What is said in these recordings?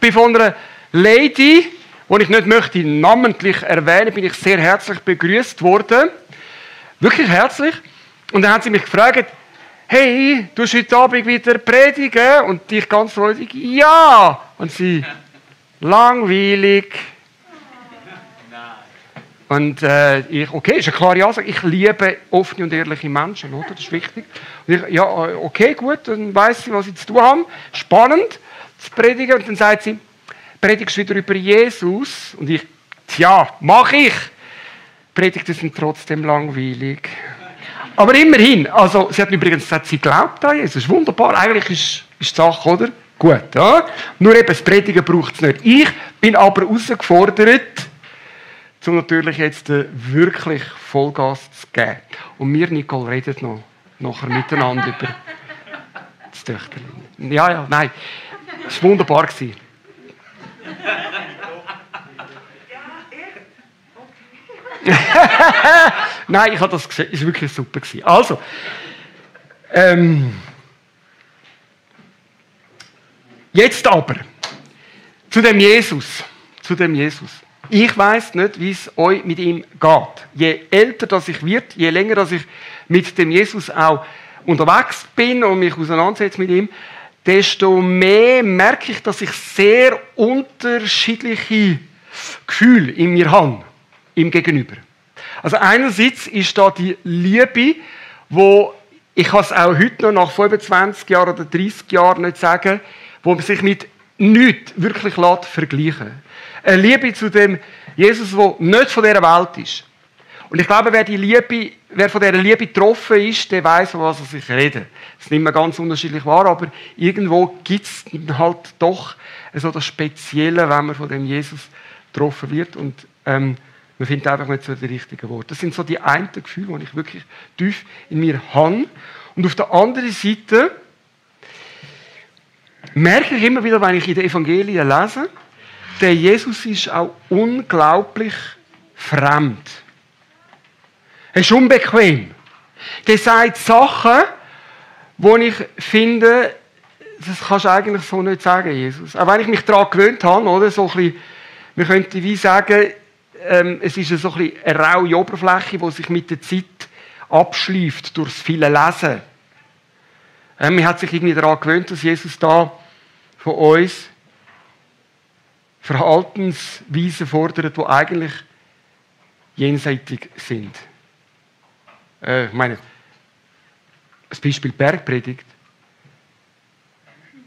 bin von einer Lady, die ich nicht möchte namentlich erwähnen, bin ich sehr herzlich begrüßt worden. Wirklich herzlich. Und dann hat sie mich gefragt, hey, du hast heute Abend wieder predigen? Und ich ganz freudig, ja. Und sie, langweilig. Und äh, ich, okay, ist eine klare Ansage. Ich liebe offene und ehrliche Menschen, oder? Das ist wichtig. Und ich, ja, okay, gut, dann weiß sie, was ich zu tun habe. Spannend, zu predigen. Und dann sagt sie, predigst du wieder über Jesus? Und ich, tja, mach ich. Predigten sind trotzdem langweilig. Aber immerhin, also sie hat übrigens gesagt, sie glaubt an Jesus. Wunderbar, eigentlich ist, ist die Sache, oder? Gut, ja? Nur eben das Predigen braucht es nicht. Ich bin aber herausgefordert, um natürlich jetzt äh, wirklich Vollgas zu geben. Und wir, Nicole, reden noch nachher miteinander über das Töchterchen. Ja, ja, nein. Es war wunderbar. Nein, ich habe das gesehen. Es war wirklich super. Also, ähm, jetzt aber zu dem Jesus. Zu dem Jesus. Ich weiß nicht, wie es euch mit ihm geht. Je älter das ich wird, je länger dass ich mit dem Jesus auch unterwegs bin und mich auseinandersetze mit ihm, desto mehr merke ich, dass ich sehr unterschiedliche Gefühle in mir habe, ihm gegenüber. Also einerseits ist da die Liebe, wo ich kann es auch heute noch nach 25 Jahren oder 30 Jahren nicht sagen, wo man sich mit nichts wirklich lässt vergleichen. Eine Liebe zu dem Jesus, der nicht von dieser Welt ist. Und ich glaube, wer, die Liebe, wer von dieser Liebe getroffen ist, der weiß, von was er sich redet. Das nicht mehr ganz unterschiedlich wahr, aber irgendwo gibt es halt doch so das Spezielle, wenn man von dem Jesus getroffen wird. Und ähm, man findet einfach nicht so die richtigen Worte. Das sind so die einen Gefühle, die ich wirklich tief in mir habe. Und auf der anderen Seite merke ich immer wieder, wenn ich in den Evangelien lese, der Jesus ist auch unglaublich fremd. Er ist unbequem. Der sagt Sachen, wo ich finde, das kannst du eigentlich so nicht sagen, Jesus. Auch wenn ich mich daran gewöhnt habe, oder? So ein bisschen, man könnte wie sagen, ähm, es ist so ein eine raue Oberfläche, die sich mit der Zeit abschleift durch das viele Lesen. Ähm, man hat sich irgendwie daran gewöhnt, dass Jesus da von uns Verhaltensweisen fordert, die eigentlich jenseitig sind. Äh, ich meine, das Beispiel Bergpredigt.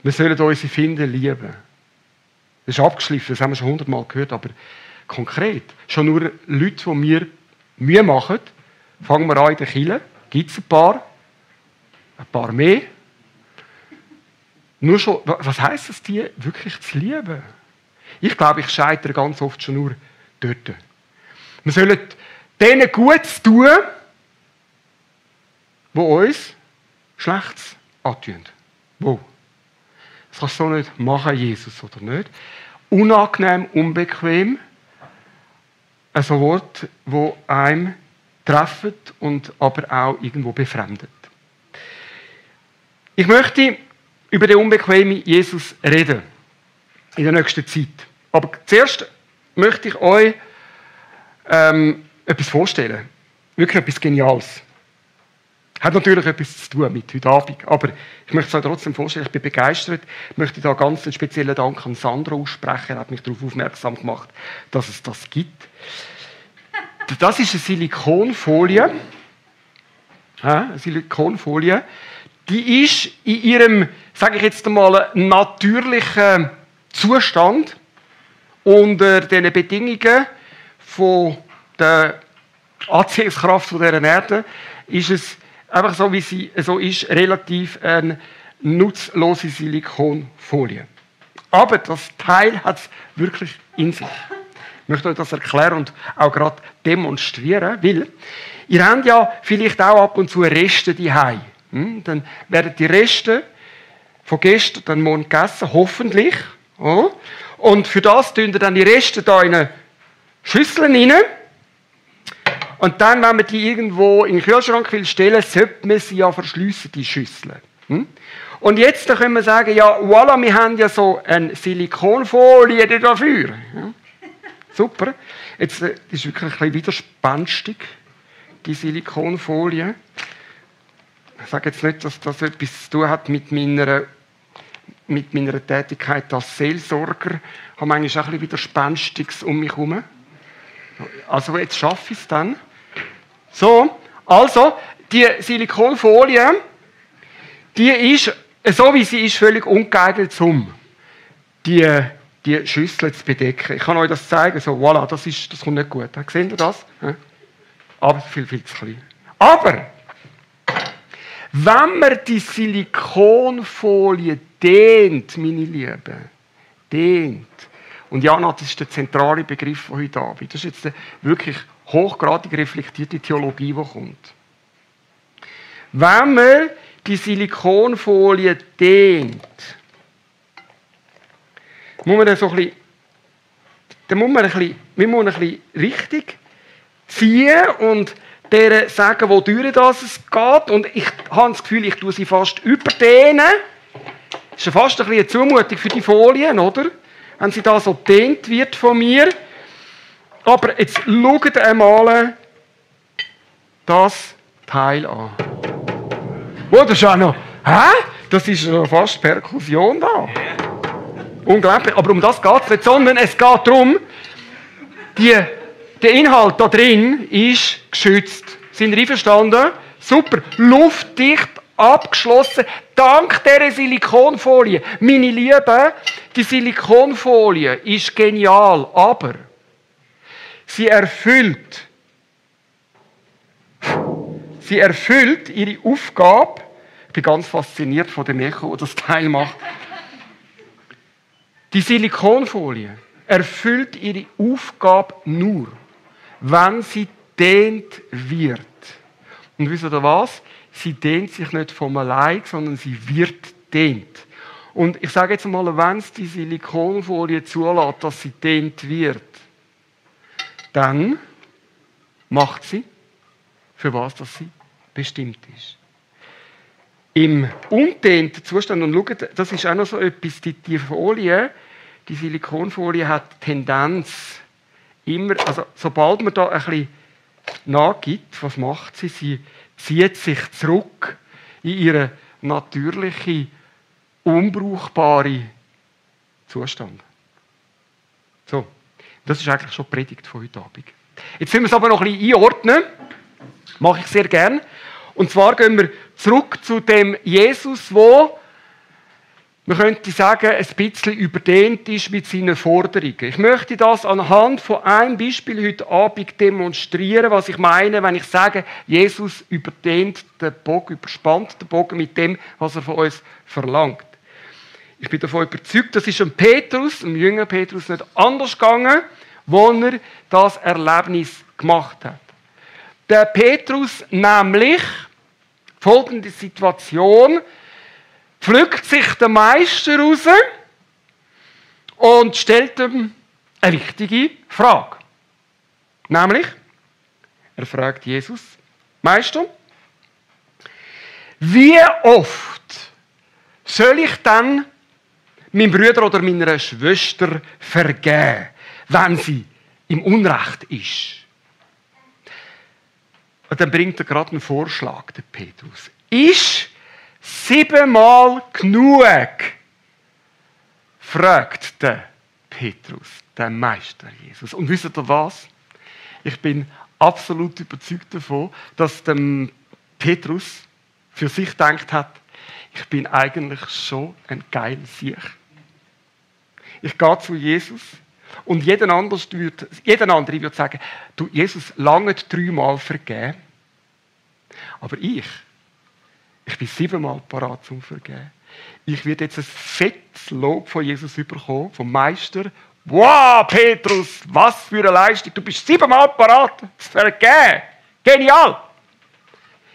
Wir sollen unsere Finden lieben. Das ist abgeschliffen, das haben wir schon hundertmal gehört, aber konkret. Schon nur Leute, die mir Mühe machen, fangen wir an in der Kille, gibt es ein paar, ein paar mehr. Nur schon, was heisst es, die wirklich zu lieben? Ich glaube, ich scheitere ganz oft schon nur dort. Wir sollen denen Gutes tun, die uns Schlechtes antun. Wo? Das kannst du so nicht machen, Jesus, oder nicht? Unangenehm, unbequem, ein Wort, wo einem treffet und aber auch irgendwo befremdet. Ich möchte über den unbequemen Jesus reden in der nächsten Zeit. Aber zuerst möchte ich euch ähm, etwas vorstellen. Wirklich etwas Geniales. Hat natürlich etwas zu tun mit heute Abend, aber ich möchte es euch trotzdem vorstellen, ich bin begeistert. Ich möchte da ganz einen speziellen Dank an Sandro aussprechen. Er hat mich darauf aufmerksam gemacht, dass es das gibt. Das ist eine Silikonfolie. Ja, eine Silikonfolie. Die ist in ihrem, sage ich jetzt einmal, natürlichen Zustand unter den Bedingungen von der Anziehungskraft dieser Erde ist es einfach so, wie sie so ist, relativ eine nutzlose Silikonfolie. Aber das Teil hat es wirklich in sich. Ich möchte euch das erklären und auch gerade demonstrieren, weil ihr habt ja vielleicht auch ab und zu Reste die hm? Dann werden die Reste von gestern dann morgen gegessen, hoffentlich. Und für das tun ihr dann die Reste da in eine Schüssel rein. Und dann, wenn man die irgendwo in den Kühlschrank will stellen, sollte man sie ja verschliessen, die Schüssel. Hm? Und jetzt können wir sagen, ja, voilà, wir haben ja so eine Silikonfolie dafür. Ja. Super. Jetzt äh, ist wirklich ein widerspenstig, die Silikonfolie. Ich sage jetzt nicht, dass das etwas zu tun hat mit meiner, mit meiner Tätigkeit als Seelsorger. Ich habe eigentlich auch ein bisschen Widerspenstiges um mich herum. Also jetzt schaffe ich es dann. So, also, die Silikonfolie, die ist, so wie sie ist, völlig ungeeignet, um die, die Schüssel zu bedecken. Ich kann euch das zeigen. So, voilà, das, ist, das kommt nicht gut. Seht ihr das? Aber viel, viel zu klein. Aber, wenn man die Silikonfolie dehnt, meine Lieben, dehnt, und ja, das ist der zentrale Begriff von heute Abend. Das ist jetzt wirklich hochgradig reflektierte Theologie, die kommt. Wenn man die Silikonfolie dehnt, muss man dann so ein bisschen, dann muss man ein bisschen, man muss ein bisschen richtig ziehen und der sagen, wo durch das es geht. Und ich habe das Gefühl, ich tue sie fast überdehnen. Das ist fast ein bisschen eine Zumutung für die Folien, oder? wenn sie da so dehnt wird von mir. Aber jetzt schaut einmal das Teil an. Oh, das ist auch noch. Hä? Das ist noch fast Perkussion da. Unglaublich. Aber um das geht es nicht, sondern es geht darum, die, der Inhalt da drin ist geschützt. Sind ihr einverstanden? Super. Luftdicht abgeschlossen, dank dieser Silikonfolie. Meine Lieben, die Silikonfolie ist genial, aber sie erfüllt, sie erfüllt ihre Aufgabe. Ich bin ganz fasziniert von dem Echo, der das Teil macht. Die Silikonfolie erfüllt ihre Aufgabe nur, wenn sie dehnt wird. Und wisst ihr was? sie dehnt sich nicht vom allein, sondern sie wird dehnt. Und ich sage jetzt mal, wenn es die Silikonfolie zulässt, dass sie dehnt wird, dann macht sie, für was dass sie bestimmt ist. Im undehnten Zustand, und schaut, das ist auch noch so etwas, die, die Folie, die Silikonfolie hat Tendenz, immer, also sobald man da ein bisschen nachgibt, was macht sie? Sie zieht sich zurück in ihren natürlichen, unbrauchbaren Zustand. So, das ist eigentlich schon die Predigt von heute Abend. Jetzt müssen wir es aber noch ein bisschen einordnen. Mache ich sehr gern. Und zwar gehen wir zurück zu dem Jesus, der man könnte sagen, ein bisschen überdehnt ist mit seinen Forderungen. Ich möchte das anhand von einem Beispiel heute Abend demonstrieren, was ich meine, wenn ich sage, Jesus überdehnt den Bogen, überspannt den Bogen mit dem, was er von uns verlangt. Ich bin davon überzeugt, das ist dem Petrus, dem jüngeren Petrus, nicht anders gegangen, wo er das Erlebnis gemacht hat. Der Petrus nämlich, folgende Situation, pflückt sich der Meister raus und stellt ihm eine wichtige Frage. Nämlich, er fragt Jesus, Meister, wie oft soll ich dann meinem Bruder oder meiner Schwester vergeben, wenn sie im Unrecht ist? Und dann bringt er gerade einen Vorschlag, der Petrus. Ist Siebenmal genug, fragt der Petrus, der Meister Jesus. Und wisst ihr was? Ich bin absolut überzeugt davon, dass der Petrus für sich gedacht hat, ich bin eigentlich schon ein geiler Sieg. Ich gehe zu Jesus und jeden, anders würde, jeden anderen würde sagen, du, Jesus lange dreimal vergeben, aber ich, ich bin siebenmal parat zum Vergeben. Ich werde jetzt ein fettes Lob von Jesus bekommen, vom Meister. Wow, Petrus, was für eine Leistung. Du bist siebenmal parat zu vergeben. Genial!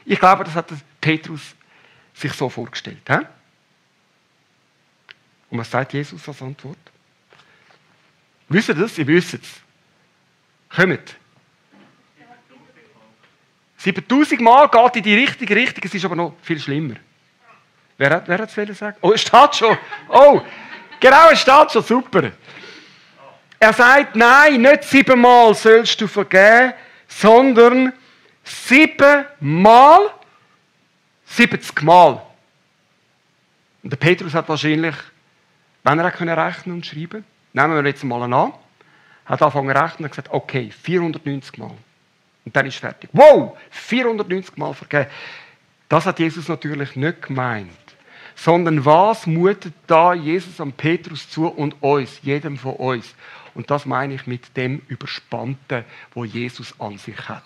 Ich glaube, das hat Petrus sich so vorgestellt. He? Und was sagt Jesus als Antwort? Wisst ihr das? Ihr wisst es. Kommt. 7000 Mal geht in die richtige Richtung, es ist aber noch viel schlimmer. Wer hat, wer hat es sagen? Oh, es steht schon. Oh, genau, es steht schon. Super. Er sagt, nein, nicht siebenmal sollst du vergeben, sondern siebenmal, siebzigmal. Und der Petrus hat wahrscheinlich, wenn er können rechnen und schreiben, nehmen wir jetzt mal an, hat angefangen zu rechnen und gesagt, okay, 490 Mal. Und dann ist fertig. Wow, 490 Mal vergeben. Das hat Jesus natürlich nicht gemeint. Sondern was mutet da Jesus an Petrus zu und uns, jedem von uns? Und das meine ich mit dem Überspannten, wo Jesus an sich hat.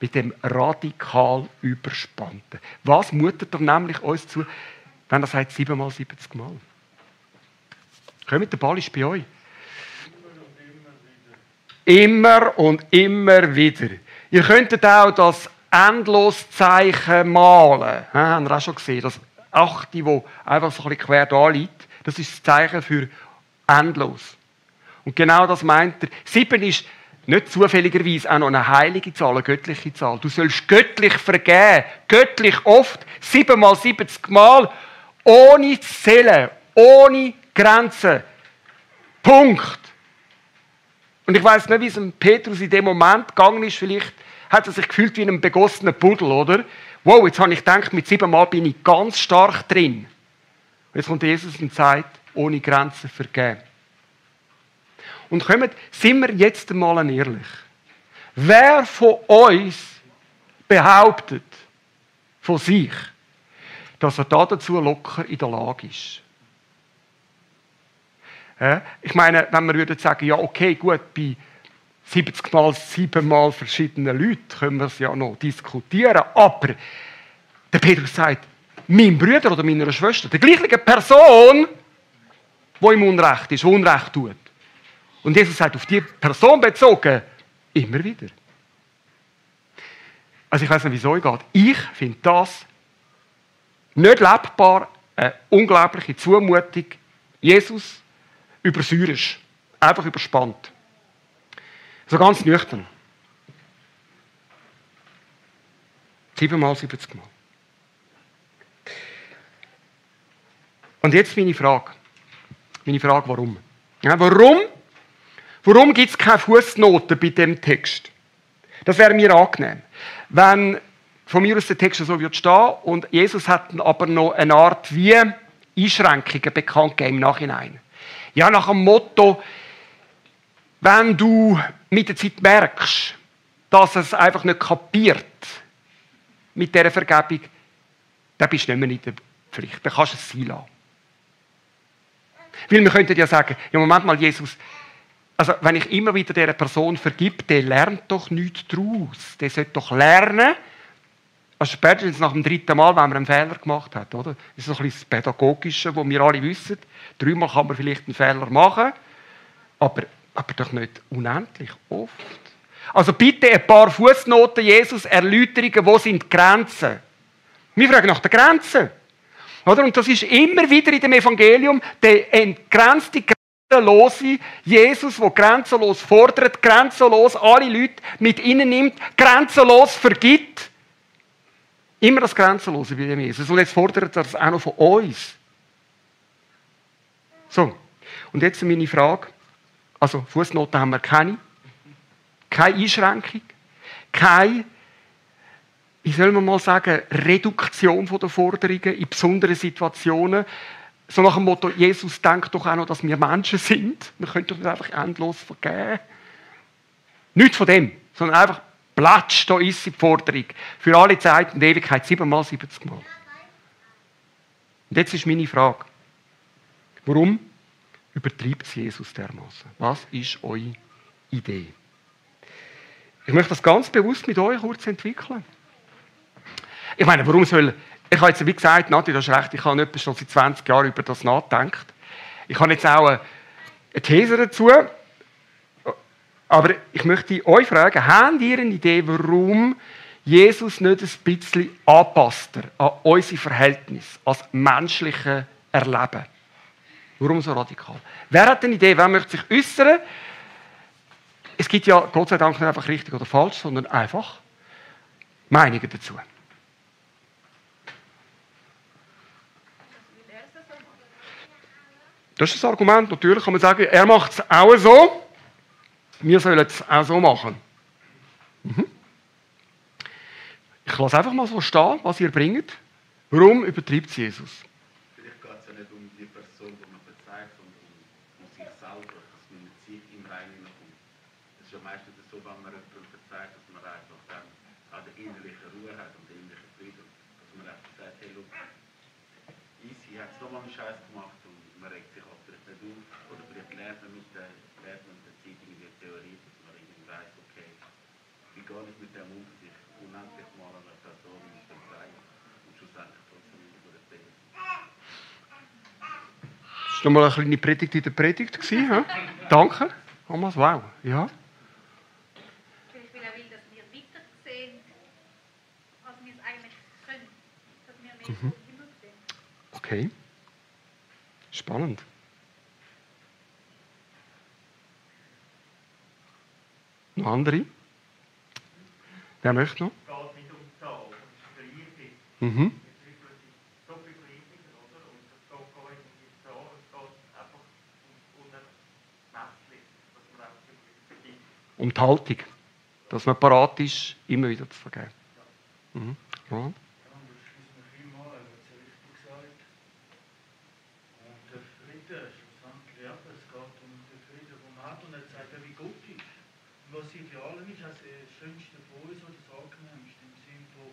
Mit dem radikal Überspannten. Was mutet er nämlich uns zu, wenn er sagt siebenmal, siebzig Mal? Kommt, der Ball ist bei euch. Immer und immer wieder. Ihr könntet auch das Endloszeichen malen. Ja, haben wir auch schon gesehen. Das Achte, das einfach so ein bisschen quer da liegt. Das ist das Zeichen für endlos. Und genau das meint er. Sieben ist nicht zufälligerweise auch noch eine heilige Zahl, eine göttliche Zahl. Du sollst göttlich vergeben. Göttlich oft. Siebenmal, siebzig Mal. Ohne Zählen. Ohne Grenzen. Punkt. Und ich weiß nicht, wie es dem Petrus in dem Moment gegangen ist. Vielleicht hat er sich gefühlt wie ein begossener Pudel, oder? Wow, jetzt habe ich gedacht, mit sieben Mal bin ich ganz stark drin. Und jetzt kommt Jesus und sagt, ohne Grenzen vergeben. Und kommt, sind wir jetzt einmal ehrlich. Wer von uns behauptet von sich, dass er da dazu locker in der Lage ist? Ich meine, wenn wir würden sagen, ja, okay, gut, bei 70 mal, 7 mal verschiedenen Leuten können wir es ja noch diskutieren. Aber der Petrus sagt, mein Bruder oder meiner Schwester, die gleiche Person, die im Unrecht ist, die Unrecht tut. Und Jesus sagt, auf die Person bezogen, immer wieder. Also ich weiß nicht, wie es euch geht. Ich finde das nicht lebbar, eine unglaubliche Zumutung. Jesus übersäuerst. Einfach überspannt. So ganz nüchtern. Siebenmal, siebzigmal. Und jetzt meine Frage. Meine Frage, warum? Ja, warum? Warum gibt es keine Fußnoten bei dem Text? Das wäre mir angenehm. Wenn von mir aus der Text so wird stehen und Jesus hat aber noch eine Art wie Einschränkungen bekannt gegeben im Nachhinein. Ja, nach dem Motto, wenn du mit der Zeit merkst, dass es einfach nicht kapiert mit dieser Vergebung, dann bist du nicht mehr in der Pflicht. Dann kannst du es sein lassen. Weil wir könnten ja sagen, ja Moment mal, Jesus, also wenn ich immer wieder dieser Person vergib, der lernt doch nichts daraus. Der sollte doch lernen, also spätestens nach dem dritten Mal, wenn man einen Fehler gemacht hat, oder? Das ist so ein bisschen das Pädagogische, wo wir alle wissen. Dreimal kann man vielleicht einen Fehler machen, aber, aber doch nicht unendlich oft. Also bitte ein paar Fußnoten, Jesus, Erläuterungen, wo sind die Grenzen? Wir fragen nach den Grenzen. Oder? Und das ist immer wieder in dem Evangelium der entgrenzte, grenzenlose Jesus, der grenzenlos fordert, grenzenlos alle Leute mit ihnen nimmt, grenzenlos vergibt. Immer das Grenzenlose bei dem Jesus. Und jetzt fordert er das auch noch von uns. So, und jetzt meine Frage. Also, Fußnoten haben wir keine. Keine Einschränkung. Keine, wie soll man mal sagen, Reduktion der Forderungen in besonderen Situationen. So nach dem Motto, Jesus denkt doch auch noch, dass wir Menschen sind. Wir können doch nicht einfach endlos vergeben. Nicht von dem, sondern einfach Platsch, da ist die Forderung. Für alle Zeit und Ewigkeit, siebenmal, siebzigmal. Und jetzt ist meine Frage. Warum übertreibt es Jesus dermaßen? Was ist eure Idee? Ich möchte das ganz bewusst mit euch kurz entwickeln. Ich meine, warum soll. Ich habe jetzt, wie gesagt, Nati, das ist recht, ich habe etwa schon seit 20 Jahren über das nachgedacht. Ich habe jetzt auch eine These dazu. Aber ich möchte euch fragen, habt ihr eine Idee, warum Jesus nicht ein bisschen anpasst an unser Verhältnis, als menschliche Erleben? Warum so radikal? Wer hat eine Idee, wer möchte sich äußern? Es gibt ja Gott sei Dank nicht einfach richtig oder falsch, sondern einfach Meinungen dazu. Das ist das Argument. Natürlich kann man sagen, er macht es auch so. Wir sollen es auch so machen. Mhm. Ich lasse einfach mal so stehen, was ihr bringt. Warum übertreibt es Jesus? Vielleicht geht es ja nicht um die Person, die man verzeiht, sondern um, sich selber, dass man mit sich im Reinen kommt. Es ist ja meistens so, wenn man jemandem verzeiht, dass man einfach dann auch die innerliche Ruhe hat und den innerlichen Frieden. Dass man einfach sagt, hey, look, easy, hat es nochmal einen Scheiß gemacht und man regt sich auch vielleicht nicht auf. Oder vielleicht lernt man mit der, lernt man mit der Zeit irgendwie eine Theorie, dass man irgendwie weiß, okay, wie gehe ich mit dem um, dass ich unendlich mal einer Person mich verzeihe und schlussendlich trotzdem nicht über den Fehler. Das war nochmal eine kleine Predigt in der Predigt. gewesen, hä? Danke. Thomas, wow. Ja. Vielleicht weil er will, dass wir weiter sehen, als wir es eigentlich können. Dass wir mehr Mhm. gut genug sind. Okay. Spannend. Noch andere? Wer möchte noch? Es geht nicht um die Haltung. Dass man parat ist, immer wieder zu vergeben. Mhm. Ja. Ja, das ist mir vielmal, er hat es ja richtig gesagt. Und der Friede, schlussendlich, ja, es geht um den Frieden vom Herrn und er zeigt ja, wie gut ist. Und was Idealen ist, also das Schönste von uns oder das Angenehmste im Sinn von,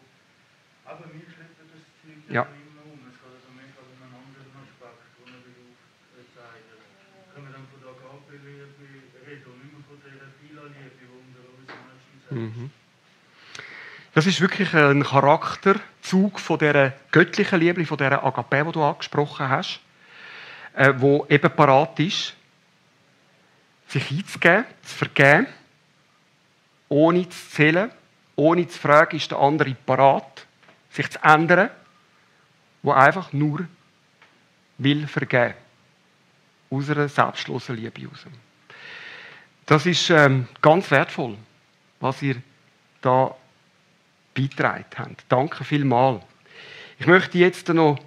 aber wir schleppen das Zeug Ja. ja. immer um. Es geht also mega um einen anderen Aspekt, den er will aufzeigen. Können wir dann von der Agape-Liebe reden und nicht mehr von der Phila-Liebe, die unter uns Menschen selbst Mhm. Das ist wirklich ein Charakterzug von dieser göttlichen Liebe, von dieser Agape, die du angesprochen hast, äh, wo eben parat ist, sich einzugeben, zu vergeben, ohne zu zählen, ohne zu fragen, ist der andere parat, sich zu ändern, wo einfach nur will vergeben. Aus einer selbstlosen Liebe heraus. Das ist ähm, ganz wertvoll, was ihr da beitragen habt. Danke vielmals. Ich möchte jetzt noch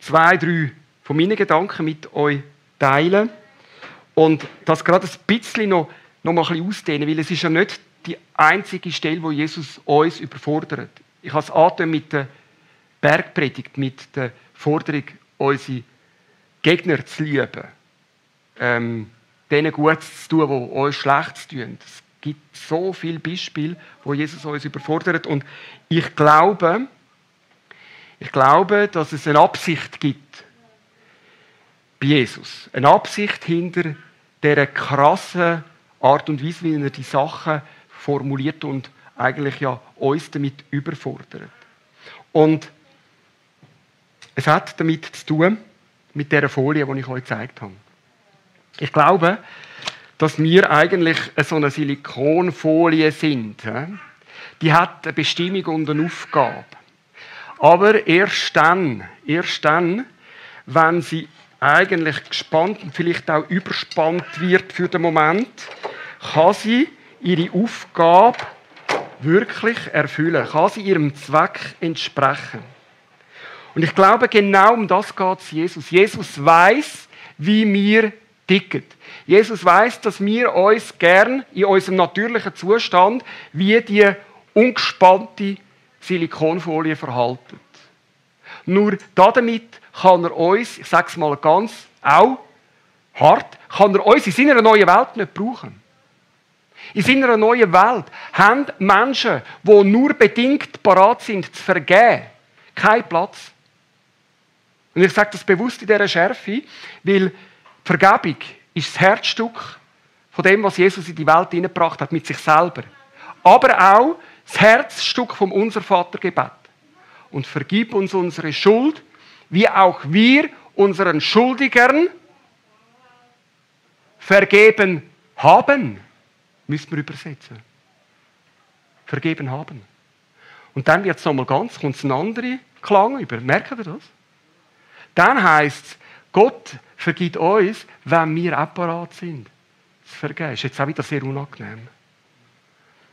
zwei, drei von meinen Gedanken mit euch teilen und das gerade ein bisschen noch, noch mal ein bisschen ausdehnen, weil es ist ja nicht die einzige Stelle, wo Jesus uns überfordert. Ich habe es angetan mit der Bergpredigt, mit der Forderung, unsere Gegner zu lieben, ähm, denen Gutes zu tun, die uns Schlechtes tun. Es gibt so viele Beispiele, wo Jesus uns überfordert. Und ich glaube, ich glaube, dass es eine Absicht gibt bei Jesus. Eine Absicht hinter dieser krassen Art und Weise, wie er die Sachen formuliert und eigentlich ja uns damit überfordert. Und es hat damit zu tun, mit der Folie, die ich euch gezeigt habe. Ich glaube, dass wir eigentlich so eine Silikonfolie sind. Die hat eine Bestimmung und eine Aufgabe. Aber erst dann, erst dann, wenn sie eigentlich gespannt und vielleicht auch überspannt wird für den Moment, kann sie ihre Aufgabe wirklich erfüllen, kann sie ihrem Zweck entsprechen. Und ich glaube, genau um das geht es Jesus. Jesus weiß, wie wir ticken. Jesus weiß, dass wir uns gern in unserem natürlichen Zustand wie die ungespannte Silikonfolie verhalten. Nur damit kann er uns, ich sage es mal ganz auch hart, kann er uns in seiner neuen Welt nicht brauchen. In seiner neuen Welt haben Menschen, die nur bedingt parat sind, zu vergeben, keinen Platz. Und ich sage das bewusst in dieser Schärfe, weil Vergebung ist das Herzstück von dem, was Jesus in die Welt hineingebracht hat, mit sich selber. Aber auch das Herzstück vom Unser Vatergebet. Und vergib uns unsere Schuld, wie auch wir unseren Schuldigern vergeben haben. Müssen wir übersetzen. Vergeben haben. Und dann wird es nochmal ganz, kommt es ein anderer Klang über. Merkt ihr das? Dann heißt es, Gott vergibt uns, wenn wir auch parat sind. Das ist jetzt auch wieder sehr unangenehm.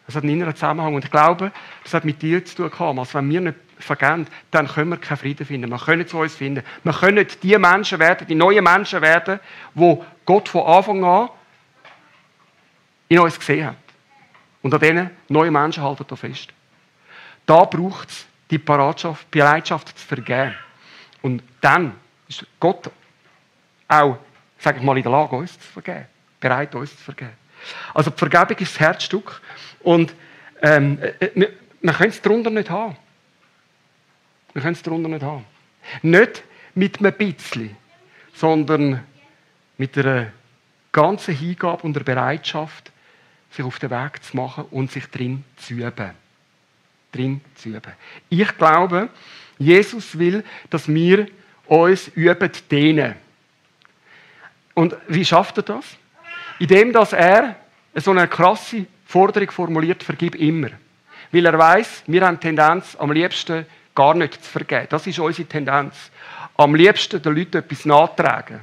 Das hat einen inneren Zusammenhang. Und ich glaube, das hat mit dir zu tun gehabt. Also wenn wir nicht vergeben, dann können wir keinen Frieden finden. Wir können zu uns finden. Wir können die Menschen werden, die neuen Menschen werden, wo Gott von Anfang an in uns gesehen hat. Und an diesen neuen Menschen halten wir fest. Da braucht es die Bereitschaft, Bereitschaft zu vergeben. Und dann ist Gott auch, sage ich mal, in der Lage, uns zu vergeben. Bereit, uns zu vergeben. Also die Vergebung ist das Herzstück. Und ähm, äh, wir, wir können es darunter nicht haben. Wir können es darunter nicht haben. Nicht mit einem bisschen, sondern mit einer ganzen Hingabe und der Bereitschaft, sich auf den Weg zu machen und sich drin zu üben. Drin zu üben. Ich glaube, Jesus will, dass wir uns üben dehnen. Und wie schafft er das? Indem, dass er so eine krasse Forderung formuliert, vergib immer. Weil er weiß, wir haben Tendenz, am liebsten gar nicht zu vergeben. Das ist unsere Tendenz. Am liebsten den Leuten etwas nachtragen.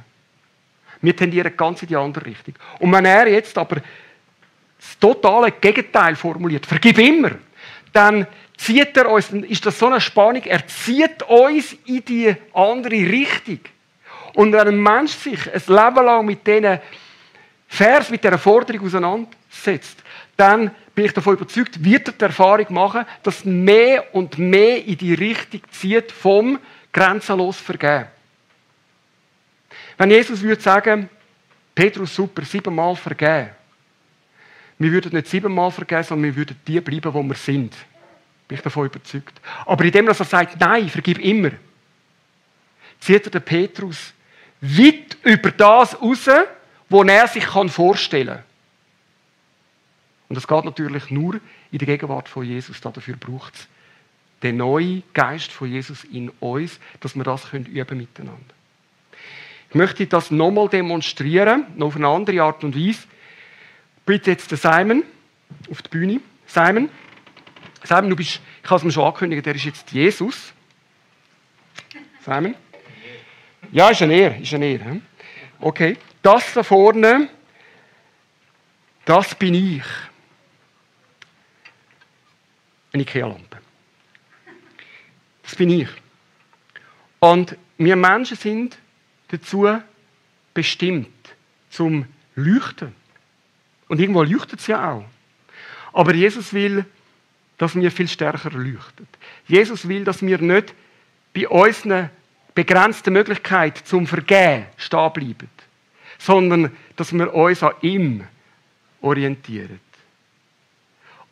Wir tendieren ganz in die andere Richtung. Und wenn er jetzt aber das totale Gegenteil formuliert, vergib immer, dann zieht er uns, dann ist das so eine Spannung, er zieht uns in die andere Richtung. Und wenn ein Mensch sich ein Leben lang mit diesen Vers, mit dieser Forderung auseinandersetzt, dann bin ich davon überzeugt, wird er die Erfahrung machen, dass mehr und mehr in die Richtung zieht vom grenzenlos Vergeben. Wenn Jesus würde sagen, Petrus, super, siebenmal vergeben, wir würden nicht siebenmal vergeben, sondern wir würden die bleiben, wo wir sind. Bin ich davon überzeugt. Aber indem er sagt, nein, vergib immer, zieht er den Petrus weit über das raus, was er sich vorstellen kann. Und das geht natürlich nur in der Gegenwart von Jesus. Dafür braucht es den neuen Geist von Jesus in uns, dass wir das üben können miteinander. Ich möchte das nochmal demonstrieren, noch auf eine andere Art und Weise. Bitte jetzt den Simon auf die Bühne. Simon, Simon, du bist, ich habe es mir schon angekündigt, der ist jetzt Jesus. Simon? Ja, ist ein Er, ist ein Er. Okay. Das da vorne, das bin ich. Eine Ikea-Lampe. Das bin ich. Und wir Menschen sind dazu bestimmt, zum Leuchten. Und irgendwo leuchtet es ja auch. Aber Jesus will, dass wir viel stärker leuchten. Jesus will, dass wir nicht bei unseren begrenzten Möglichkeiten zum Vergehen stehen bleiben, sondern dass wir uns an ihm orientieren.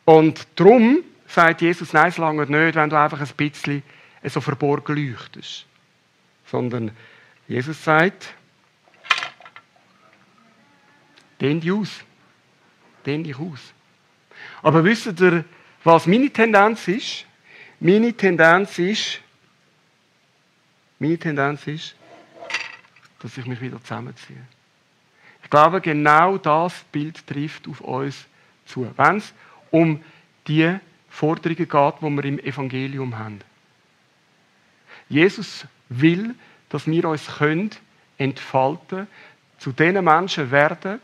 Und darum sagt Jesus, nein, es lange nicht, wenn du einfach ein bisschen so verborgen leuchtest. Sondern Jesus sagt, dehn dich aus. Dehn dich aus. Aber wisst ihr, was meine Tendenz ist? Meine Tendenz ist, meine Tendenz ist, dass ich mich wieder zusammenziehe. Ich glaube, genau das Bild trifft auf uns zu. Wenn es um die Forderungen geht, die wir im Evangelium haben. Jesus will, dass wir uns können entfalten, zu den Menschen werden,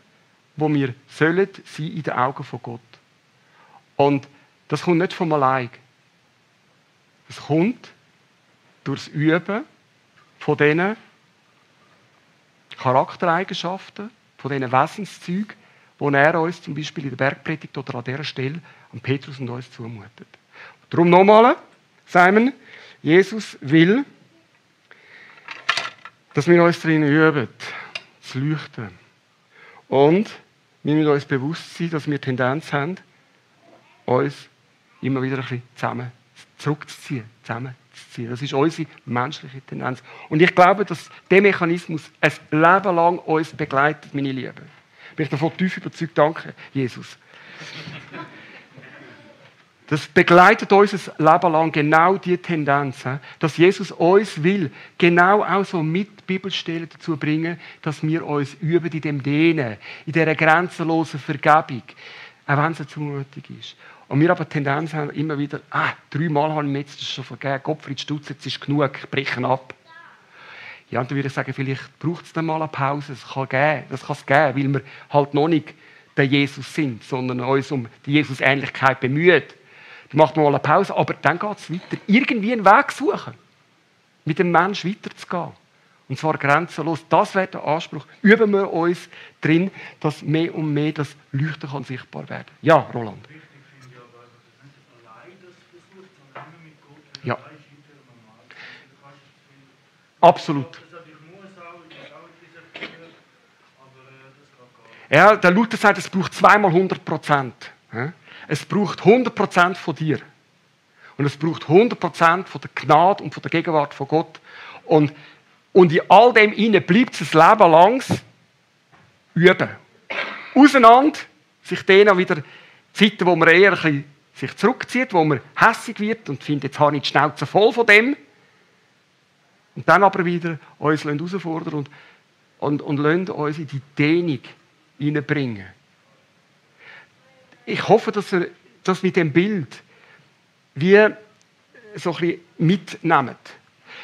wo wir sollen sein in den Augen von Gott. Und das kommt nicht von allein. Es kommt durch das Üben von diesen Charaktereigenschaften, von diesen Wesenszügen, die er uns zum Beispiel in der Bergpredigt oder an dieser Stelle an Petrus und uns zumutet. Darum nochmal, Simon, Jesus will, dass wir uns darin üben, zu leuchten. Und wir müssen uns bewusst sein, dass wir Tendenz haben, uns immer wieder ein bisschen zusammen zurückzuziehen, zusammenzuziehen. Das ist unsere menschliche Tendenz. Und ich glaube, dass dieser Mechanismus ein Leben lang uns begleitet, meine Lieben. Bin ich davon tief überzeugt, danke, Jesus. Das begleitet uns ein Leben lang genau die Tendenz, dass Jesus uns will, genau auch so mit Bibelstellen dazu bringen, dass wir uns üben in dem Dehnen, in dieser grenzenlosen Vergebung, auch wenn es zumutig ist. Und wir aber die Tendenz haben immer wieder, ah, dreimal habe ich mir jetzt schon vergeben, Gottfried Stutz, jetzt ist genug, ich breche ab. Ja, und dann würde ich sagen, vielleicht braucht es dann mal eine Pause, das kann geben, das kann es geben, weil wir halt noch nicht der Jesus sind, sondern uns um die Jesus-Ähnlichkeit bemühen Dann macht man mal eine Pause, aber dann geht es weiter. Irgendwie einen Weg suchen, mit dem Menschen weiterzugehen. Und zwar grenzenlos. Das wäre der Anspruch. Üben wir uns drin, dass mehr und mehr das Leuchten kann sichtbar werden Ja, Roland. Gar nicht. Ja, der Luther sagt, es braucht zweimal 100 Prozent. Es braucht 100 Prozent von dir. Und es braucht 100 Prozent von der Gnade und von der Gegenwart von Gott. Und, und in all dem inne bleibt es ein Leben lang üben. Auseinander, sich denen wieder Zeiten, wo man eher ein bisschen sich zurückzieht, wo man hässig wird und findet, jetzt habe ich die Schnauze voll von dem. Und dann aber wieder uns herausfordern und, und, und lassen uns in die Dehnung hineinbringen. Ich hoffe, dass ihr das mit dem Bild wie so ein mitnehmt.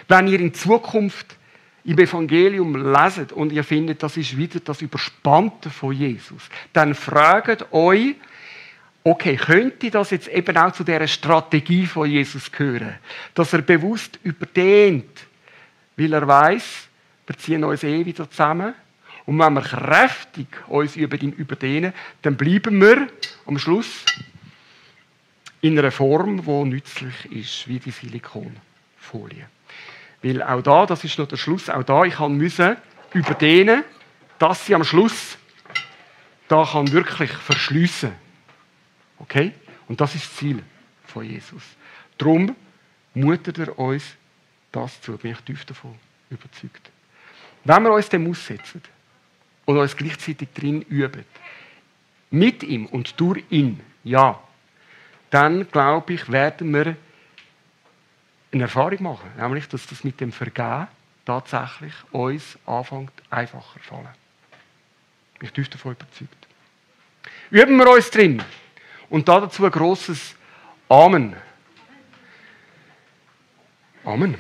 Wenn ihr in Zukunft im Evangelium leset und ihr findet, das ist wieder das Überspannte von Jesus, dann fragt euch, okay, könnte das jetzt eben auch zu dieser Strategie von Jesus gehören? Dass er bewusst überdehnt, weil er weiß, wir ziehen uns eh wieder zusammen. Und wenn wir kräftig uns über ihn überdehnen, dann bleiben wir am Schluss in einer Form, die nützlich ist, wie die Silikonfolie. Weil auch da, das ist noch der Schluss, auch da, ich musste überdehnen, dass sie am Schluss da kann wirklich verschliessen. Okay? Und das ist das Ziel von Jesus. Darum mutet er uns das zu. Bin ich tief davon überzeugt. Wenn wir uns dem aussetzen und uns gleichzeitig drin üben, mit ihm und durch ihn, ja, dann glaube ich, werden wir eine Erfahrung machen. Nämlich, dass das mit dem Vergehen tatsächlich uns anfängt einfacher fallen. Bin ich tief davon überzeugt. Üben wir uns drin. Und dazu ein grosses Amen. Amen.